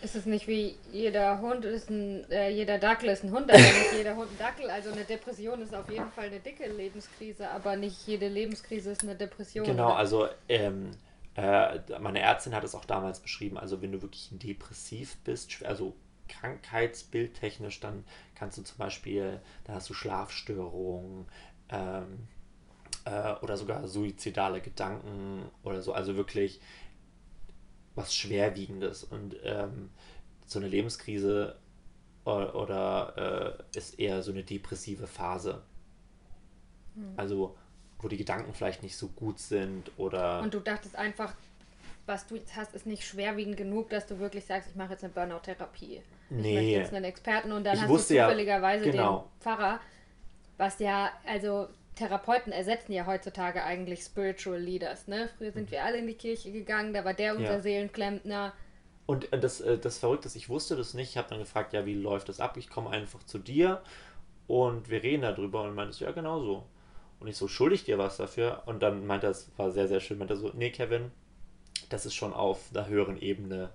Ist es nicht wie jeder Hund ist ein, äh, jeder Dackel ist ein Hund, aber nicht jeder Hund ein Dackel. Also eine Depression ist auf jeden Fall eine dicke Lebenskrise, aber nicht jede Lebenskrise ist eine Depression. Genau, oder? also ähm, äh, meine Ärztin hat es auch damals beschrieben, also wenn du wirklich depressiv bist, also krankheitsbildtechnisch, dann kannst du zum Beispiel, da hast du Schlafstörungen, ähm, äh, oder sogar suizidale Gedanken oder so. Also wirklich was Schwerwiegendes. Und ähm, so eine Lebenskrise oder, oder äh, ist eher so eine depressive Phase. Hm. Also wo die Gedanken vielleicht nicht so gut sind oder. Und du dachtest einfach, was du jetzt hast, ist nicht schwerwiegend genug, dass du wirklich sagst, ich mache jetzt eine Burnout-Therapie. Nee. Ich möchte jetzt einen Experten und dann ich hast du zufälligerweise ja, genau. den Pfarrer, was ja, also Therapeuten ersetzen ja heutzutage eigentlich Spiritual Leaders. Ne? Früher sind wir alle in die Kirche gegangen, da war der unser ja. Seelenklempner. Und das, äh, das Verrückte ist, ich wusste das nicht. Ich habe dann gefragt, ja, wie läuft das ab? Ich komme einfach zu dir und wir reden darüber und meinte so, ja, genau so. Und ich so, schuldig dir was dafür? Und dann meinte er, es war sehr, sehr schön, meinte er so, nee, Kevin, das ist schon auf einer höheren Ebene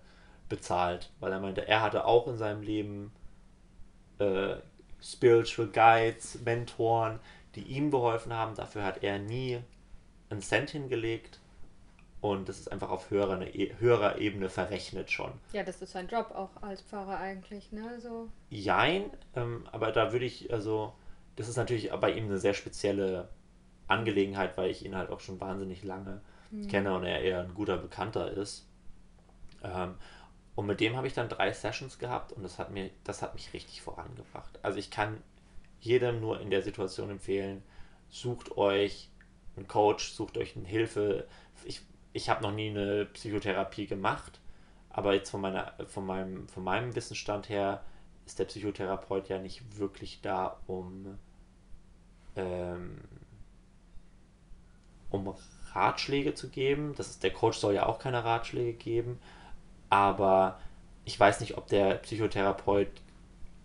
bezahlt. Weil er meinte, er hatte auch in seinem Leben äh, Spiritual Guides, Mentoren, die ihm geholfen haben. Dafür hat er nie einen Cent hingelegt. Und das ist einfach auf höherer, höherer Ebene verrechnet schon. Ja, das ist sein Job auch als Pfarrer eigentlich, ne? So. Jein, ähm, aber da würde ich, also, das ist natürlich bei ihm eine sehr spezielle Angelegenheit, weil ich ihn halt auch schon wahnsinnig lange mhm. kenne und er eher ein guter Bekannter ist. Ähm, und mit dem habe ich dann drei Sessions gehabt und das hat mir, das hat mich richtig vorangebracht. Also ich kann jedem nur in der Situation empfehlen, sucht euch einen Coach, sucht euch eine Hilfe. Ich, ich habe noch nie eine Psychotherapie gemacht, Aber jetzt von, meiner, von, meinem, von meinem Wissensstand her ist der Psychotherapeut ja nicht wirklich da, um, ähm, um Ratschläge zu geben. Das ist, der Coach soll ja auch keine Ratschläge geben. Aber ich weiß nicht, ob der Psychotherapeut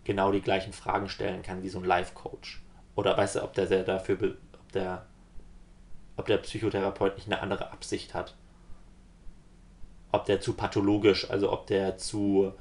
genau die gleichen Fragen stellen kann wie so ein Life-Coach. Oder weißt du, ob der, der dafür, ob der, ob der Psychotherapeut nicht eine andere Absicht hat. Ob der zu pathologisch, also ob der zu,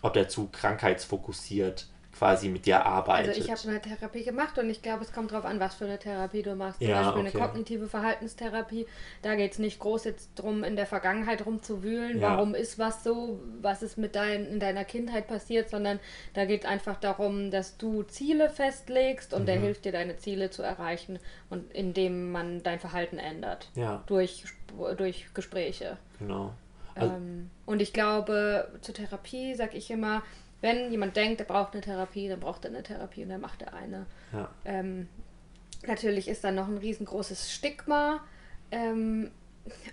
ob der zu krankheitsfokussiert quasi mit dir arbeitet. Also ich habe eine Therapie gemacht und ich glaube, es kommt darauf an, was für eine Therapie du machst. Zum ja, Beispiel okay. eine kognitive Verhaltenstherapie. Da geht es nicht groß jetzt darum, in der Vergangenheit rumzuwühlen, ja. warum ist was so, was ist mit dein, in deiner Kindheit passiert, sondern da geht es einfach darum, dass du Ziele festlegst und mhm. der hilft dir, deine Ziele zu erreichen und indem man dein Verhalten ändert. Ja. Durch, durch Gespräche. Genau. Also, ähm, und ich glaube, zur Therapie sage ich immer, wenn jemand denkt, er braucht eine Therapie, dann braucht er eine Therapie und dann macht er eine. Ja. Ähm, natürlich ist dann noch ein riesengroßes Stigma. Ähm,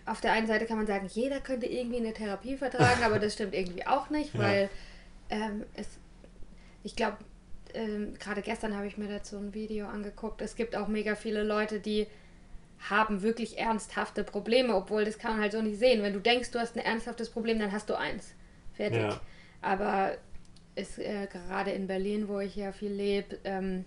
auf der einen Seite kann man sagen, jeder könnte irgendwie eine Therapie vertragen, aber das stimmt irgendwie auch nicht, weil ähm, es, ich glaube, ähm, gerade gestern habe ich mir dazu ein Video angeguckt. Es gibt auch mega viele Leute, die haben wirklich ernsthafte Probleme, obwohl das kann man halt so nicht sehen. Wenn du denkst, du hast ein ernsthaftes Problem, dann hast du eins. Fertig. Ja. Aber ist äh, gerade in Berlin, wo ich ja viel lebe, ähm,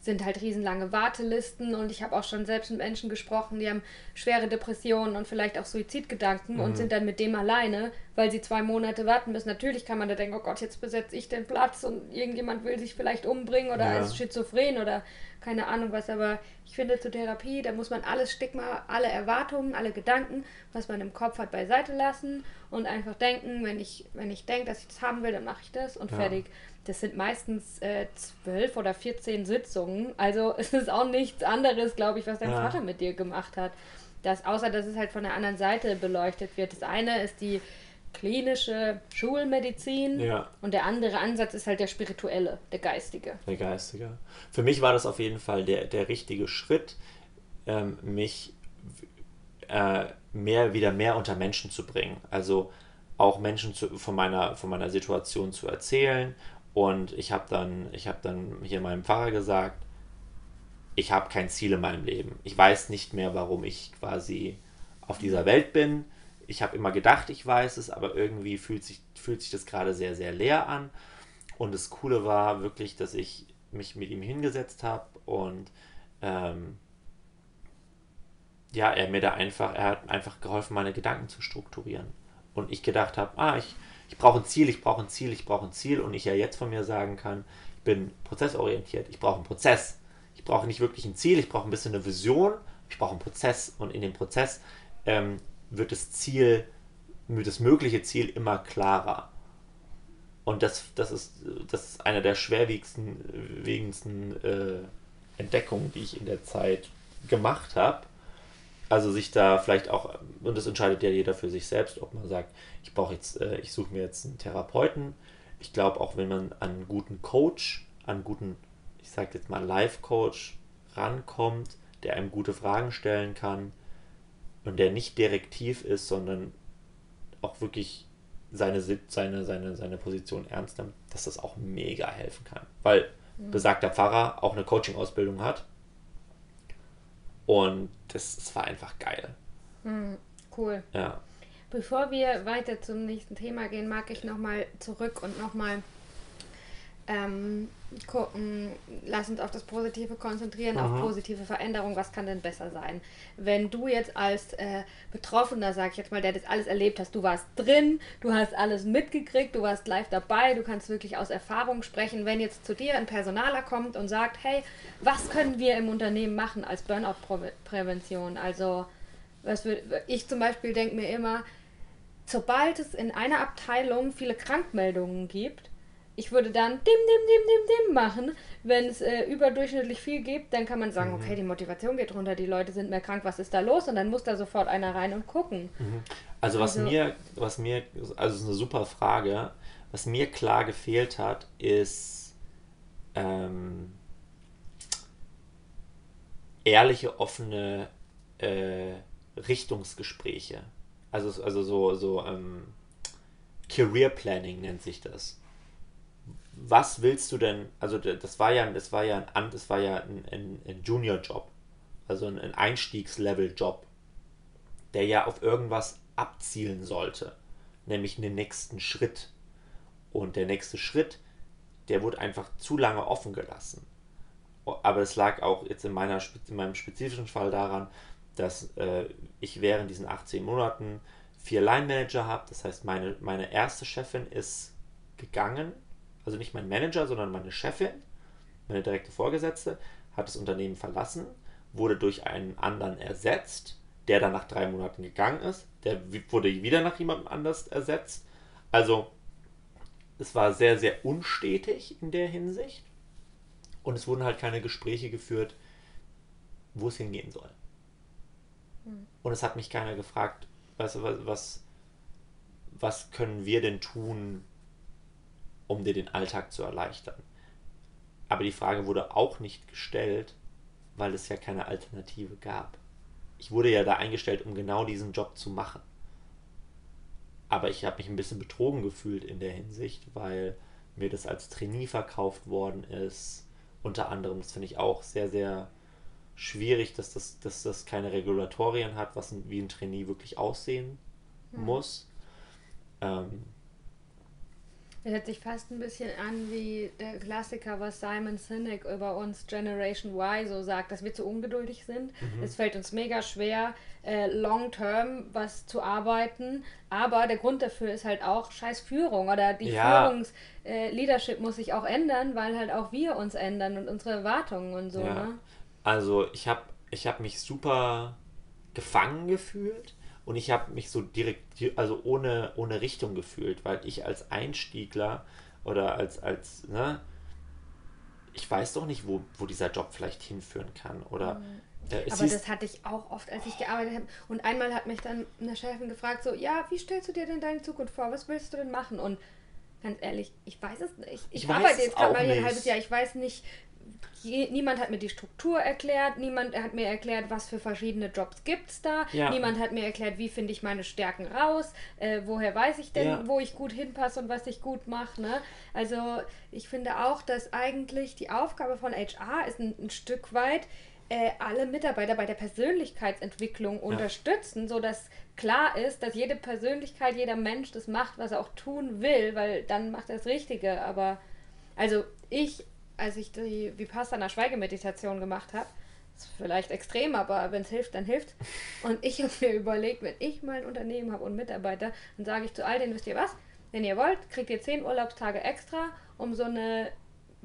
sind halt riesenlange Wartelisten und ich habe auch schon selbst mit Menschen gesprochen, die haben schwere Depressionen und vielleicht auch Suizidgedanken mhm. und sind dann mit dem alleine, weil sie zwei Monate warten müssen. Natürlich kann man da denken, oh Gott, jetzt besetze ich den Platz und irgendjemand will sich vielleicht umbringen oder ja. ist schizophren oder keine Ahnung was, aber ich finde zur Therapie, da muss man alles Stigma, alle Erwartungen, alle Gedanken, was man im Kopf hat, beiseite lassen und einfach denken, wenn ich, wenn ich denke, dass ich das haben will, dann mache ich das und ja. fertig. Das sind meistens äh, zwölf oder 14 Sitzungen. Also es ist auch nichts anderes, glaube ich, was dein ja. Vater mit dir gemacht hat. Das, außer dass es halt von der anderen Seite beleuchtet wird. Das eine ist die klinische Schulmedizin ja. und der andere Ansatz ist halt der spirituelle, der geistige. Der geistige. Für mich war das auf jeden Fall der, der richtige Schritt, ähm, mich äh, mehr wieder mehr unter Menschen zu bringen. Also auch Menschen zu, von, meiner, von meiner Situation zu erzählen. Und ich habe dann, ich dann hier meinem Pfarrer gesagt, ich habe kein Ziel in meinem Leben. Ich weiß nicht mehr, warum ich quasi auf dieser Welt bin ich habe immer gedacht, ich weiß es, aber irgendwie fühlt sich, fühlt sich das gerade sehr, sehr leer an. Und das Coole war wirklich, dass ich mich mit ihm hingesetzt habe und ähm, ja, er mir da einfach, er hat einfach geholfen, meine Gedanken zu strukturieren. Und ich gedacht habe, ah, ich, ich brauche ein Ziel, ich brauche ein Ziel, ich brauche ein Ziel. Und ich ja jetzt von mir sagen kann, ich bin prozessorientiert, ich brauche einen Prozess. Ich brauche nicht wirklich ein Ziel, ich brauche ein bisschen eine Vision, ich brauche einen Prozess. Und in dem Prozess ähm, wird das Ziel, das mögliche Ziel immer klarer. Und das, das, ist, das ist eine der schwerwiegendsten äh, Entdeckungen, die ich in der Zeit gemacht habe. Also sich da vielleicht auch, und das entscheidet ja jeder für sich selbst, ob man sagt, ich brauche jetzt, äh, ich suche mir jetzt einen Therapeuten. Ich glaube auch, wenn man an einen guten Coach, an einen guten, ich sage jetzt mal Life-Coach rankommt, der einem gute Fragen stellen kann, und der nicht direktiv ist, sondern auch wirklich seine, seine, seine, seine Position ernst nimmt, dass das auch mega helfen kann. Weil mhm. besagter Pfarrer auch eine Coaching-Ausbildung hat. Und das, das war einfach geil. Mhm, cool. Ja. Bevor wir weiter zum nächsten Thema gehen, mag ich nochmal zurück und nochmal ähm, gucken, lass uns auf das Positive konzentrieren, mhm. auf positive Veränderung, was kann denn besser sein? Wenn du jetzt als äh, Betroffener, sag ich jetzt mal, der das alles erlebt hast, du warst drin, du hast alles mitgekriegt, du warst live dabei, du kannst wirklich aus Erfahrung sprechen, wenn jetzt zu dir ein Personaler kommt und sagt, hey, was können wir im Unternehmen machen als Burnout-Prävention? Also, was wir, ich zum Beispiel denke mir immer, sobald es in einer Abteilung viele Krankmeldungen gibt, ich würde dann dim, dim, dim, dim, dim machen. Wenn es äh, überdurchschnittlich viel gibt, dann kann man sagen, mhm. okay, die Motivation geht runter, die Leute sind mehr krank, was ist da los? Und dann muss da sofort einer rein und gucken. Mhm. Also was also, mir, was mir, also ist eine super Frage. Was mir klar gefehlt hat, ist ähm, ehrliche, offene äh, Richtungsgespräche. Also, also so, so ähm, Career Planning nennt sich das. Was willst du denn? Also das war ja, das war ja ein, das war ja ein, ein, ein Junior-Job, also ein Einstiegslevel-Job, der ja auf irgendwas abzielen sollte, nämlich einen nächsten Schritt. Und der nächste Schritt, der wurde einfach zu lange offen gelassen. Aber es lag auch jetzt in, meiner, in meinem spezifischen Fall daran, dass äh, ich während diesen 18 Monaten vier Line-Manager habe. Das heißt, meine, meine erste Chefin ist gegangen, also nicht mein Manager, sondern meine Chefin, meine direkte Vorgesetzte, hat das Unternehmen verlassen, wurde durch einen anderen ersetzt, der dann nach drei Monaten gegangen ist. Der wurde wieder nach jemandem anders ersetzt. Also es war sehr, sehr unstetig in der Hinsicht. Und es wurden halt keine Gespräche geführt, wo es hingehen soll. Hm. Und es hat mich keiner gefragt, weißt du, was, was können wir denn tun, um dir den Alltag zu erleichtern? Aber die Frage wurde auch nicht gestellt, weil es ja keine Alternative gab. Ich wurde ja da eingestellt, um genau diesen Job zu machen. Aber ich habe mich ein bisschen betrogen gefühlt in der Hinsicht, weil mir das als Trainee verkauft worden ist. Unter anderem, das finde ich auch sehr, sehr schwierig, dass das, dass das keine Regulatorien hat, was ein, wie ein Trainee wirklich aussehen mhm. muss. Ähm, das hört sich fast ein bisschen an wie der Klassiker, was Simon Sinek über uns Generation Y so sagt, dass wir zu ungeduldig sind. Mhm. Es fällt uns mega schwer, äh, long term was zu arbeiten. Aber der Grund dafür ist halt auch scheiß Führung oder die ja. Führungs-Leadership äh, muss sich auch ändern, weil halt auch wir uns ändern und unsere Erwartungen und so. Ja. Ne? Also ich habe ich hab mich super gefangen gefühlt und ich habe mich so direkt, also ohne, ohne Richtung gefühlt, weil ich als Einstiegler oder als, als, ne, ich weiß doch nicht, wo, wo dieser Job vielleicht hinführen kann. Oder mhm. äh, Aber das hatte ich auch oft, als ich gearbeitet habe. Und einmal hat mich dann eine Chefin gefragt, so, ja, wie stellst du dir denn deine Zukunft vor? Was willst du denn machen? Und ganz ehrlich, ich weiß es nicht. Ich, ich arbeite jetzt gerade mal ein halbes Jahr. Ich weiß nicht, je, niemand hat mir die Struktur erklärt, niemand hat mir erklärt, was für verschiedene Jobs gibt es da, ja. niemand hat mir erklärt, wie finde ich meine Stärken raus, äh, woher weiß ich denn, ja. wo ich gut hinpasse und was ich gut mache. Ne? Also ich finde auch, dass eigentlich die Aufgabe von HR ist ein, ein Stück weit, äh, alle Mitarbeiter bei der Persönlichkeitsentwicklung ja. unterstützen, sodass klar ist, dass jede Persönlichkeit, jeder Mensch das macht, was er auch tun will, weil dann macht er das Richtige. Aber also ich als ich die Vipassana Schweigemeditation gemacht habe, ist vielleicht extrem, aber wenn es hilft, dann hilft. Und ich habe mir überlegt, wenn ich mal ein Unternehmen habe und Mitarbeiter, dann sage ich zu all denen, wisst ihr was? Wenn ihr wollt, kriegt ihr zehn Urlaubstage extra, um so eine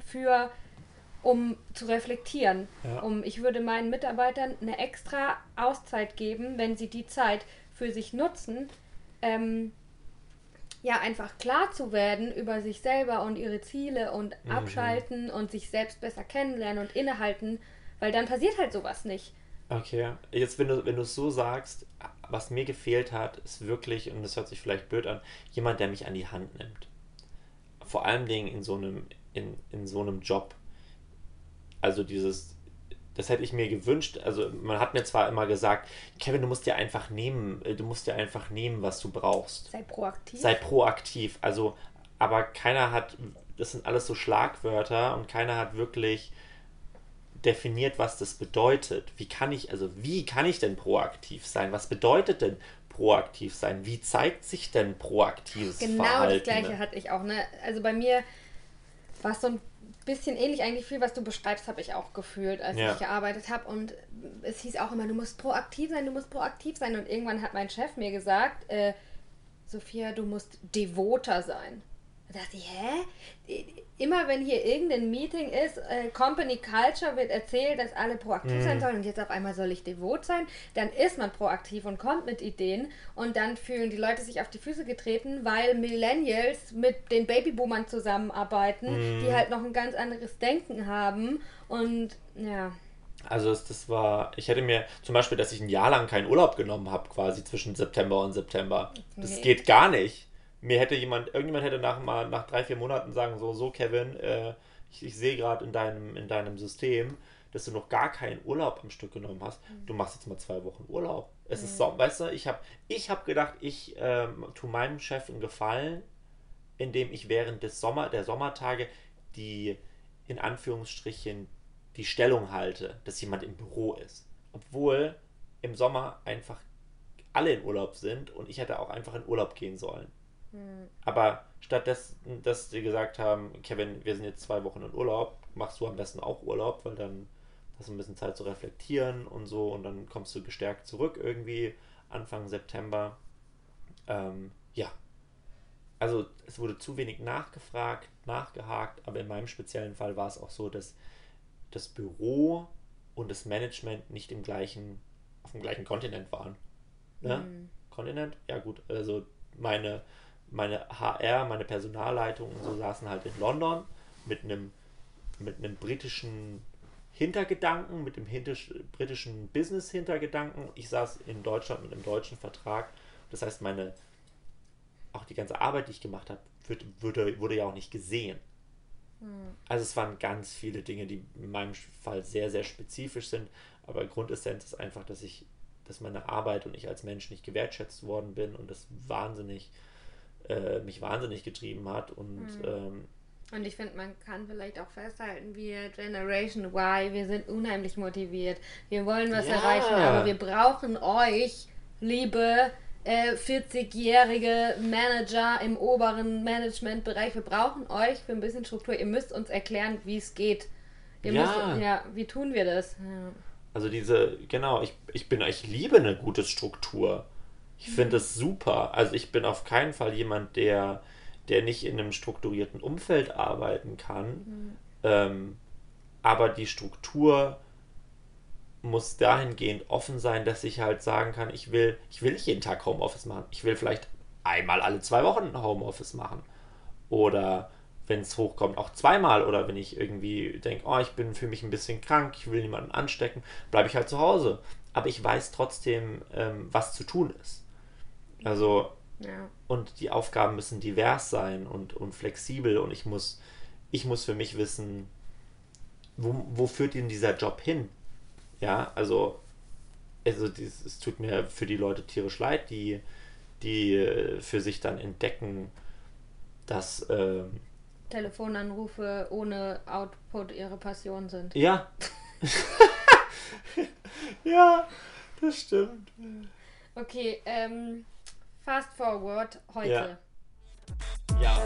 für um zu reflektieren. Ja. Um, ich würde meinen Mitarbeitern eine extra Auszeit geben, wenn sie die Zeit für sich nutzen, ähm, ja einfach klar zu werden über sich selber und ihre Ziele und mhm. abschalten und sich selbst besser kennenlernen und innehalten, weil dann passiert halt sowas nicht. Okay, jetzt wenn du wenn du es so sagst, was mir gefehlt hat, ist wirklich und das hört sich vielleicht blöd an, jemand, der mich an die Hand nimmt. Vor allen Dingen in so einem in, in so einem Job. Also dieses das hätte ich mir gewünscht. Also man hat mir zwar immer gesagt, Kevin, du musst dir einfach nehmen, äh, du musst dir einfach nehmen, was du brauchst. Sei proaktiv. Sei proaktiv. Also, aber keiner hat, das sind alles so Schlagwörter und keiner hat wirklich definiert, was das bedeutet. Wie kann ich, also wie kann ich denn proaktiv sein? Was bedeutet denn proaktiv sein? Wie zeigt sich denn proaktives genau Verhalten? Genau das gleiche hatte ich auch. Ne? Also bei mir war es so ein bisschen ähnlich eigentlich viel, was du beschreibst, habe ich auch gefühlt, als ja. ich gearbeitet habe. Und es hieß auch immer, du musst proaktiv sein, du musst proaktiv sein. Und irgendwann hat mein Chef mir gesagt, äh, Sophia, du musst devoter sein. Da dachte ich, hä? Immer wenn hier irgendein Meeting ist, äh, Company Culture wird erzählt, dass alle proaktiv mhm. sein sollen und jetzt auf einmal soll ich devot sein, dann ist man proaktiv und kommt mit Ideen und dann fühlen die Leute sich auf die Füße getreten, weil Millennials mit den Babyboomern zusammenarbeiten, mhm. die halt noch ein ganz anderes Denken haben und ja. Also das, das, war, ich hätte mir zum Beispiel, dass ich ein Jahr lang keinen Urlaub genommen habe, quasi zwischen September und September. Das nee. geht gar nicht mir hätte jemand, irgendjemand hätte nach, mal, nach drei, vier Monaten sagen, so, so Kevin, äh, ich, ich sehe gerade in deinem, in deinem System, dass du noch gar keinen Urlaub am Stück genommen hast. Mhm. Du machst jetzt mal zwei Wochen Urlaub. Es mhm. ist so, weißt du, ich habe ich hab gedacht, ich ähm, tue meinem Chef einen Gefallen, indem ich während des Sommer, der Sommertage die in Anführungsstrichen die Stellung halte, dass jemand im Büro ist. Obwohl im Sommer einfach alle in Urlaub sind und ich hätte auch einfach in Urlaub gehen sollen. Mhm. Aber stattdessen, dass sie gesagt haben, Kevin, wir sind jetzt zwei Wochen in Urlaub, machst du am besten auch Urlaub, weil dann hast du ein bisschen Zeit zu reflektieren und so und dann kommst du gestärkt zurück irgendwie Anfang September. Ähm, ja. Also es wurde zu wenig nachgefragt, nachgehakt, aber in meinem speziellen Fall war es auch so, dass das Büro und das Management nicht im gleichen, auf dem gleichen Kontinent waren. Ne? Mhm. Kontinent? Ja gut, also meine, meine HR, meine Personalleitung und so saßen halt in London mit einem mit einem britischen Hintergedanken, mit dem britischen Business-Hintergedanken. Ich saß in Deutschland mit einem deutschen Vertrag. Das heißt, meine auch die ganze Arbeit, die ich gemacht habe, wird, wurde, wurde ja auch nicht gesehen. Hm. Also es waren ganz viele Dinge, die in meinem Fall sehr, sehr spezifisch sind. Aber Grundessenz ist einfach, dass ich, dass meine Arbeit und ich als Mensch nicht gewertschätzt worden bin und das wahnsinnig, äh, mich wahnsinnig getrieben hat. Und mhm. ähm, und ich finde, man kann vielleicht auch festhalten, wir Generation Y, wir sind unheimlich motiviert. Wir wollen was ja. erreichen, aber wir brauchen euch, liebe äh, 40-jährige Manager im oberen Managementbereich. Wir brauchen euch für ein bisschen Struktur. Ihr müsst uns erklären, wie es geht. Ihr ja. Müsst, ja, wie tun wir das? Ja. Also diese, genau, ich, ich bin, ich liebe eine gute Struktur. Ich finde es super. Also ich bin auf keinen Fall jemand, der, der nicht in einem strukturierten Umfeld arbeiten kann. Mhm. Ähm, aber die Struktur muss dahingehend offen sein, dass ich halt sagen kann, ich will, ich will nicht jeden Tag Homeoffice machen. Ich will vielleicht einmal alle zwei Wochen Homeoffice machen. Oder wenn es hochkommt, auch zweimal. Oder wenn ich irgendwie denke, oh, ich bin für mich ein bisschen krank, ich will niemanden anstecken, bleibe ich halt zu Hause. Aber ich weiß trotzdem, ähm, was zu tun ist. Also, ja. und die Aufgaben müssen divers sein und, und flexibel. Und ich muss, ich muss für mich wissen, wo, wo führt denn dieser Job hin? Ja, also, also dies, es tut mir für die Leute tierisch leid, die, die äh, für sich dann entdecken, dass ähm, Telefonanrufe ohne Output ihre Passion sind. Ja. ja, das stimmt. Okay, ähm, fast forward heute. Ja. ja.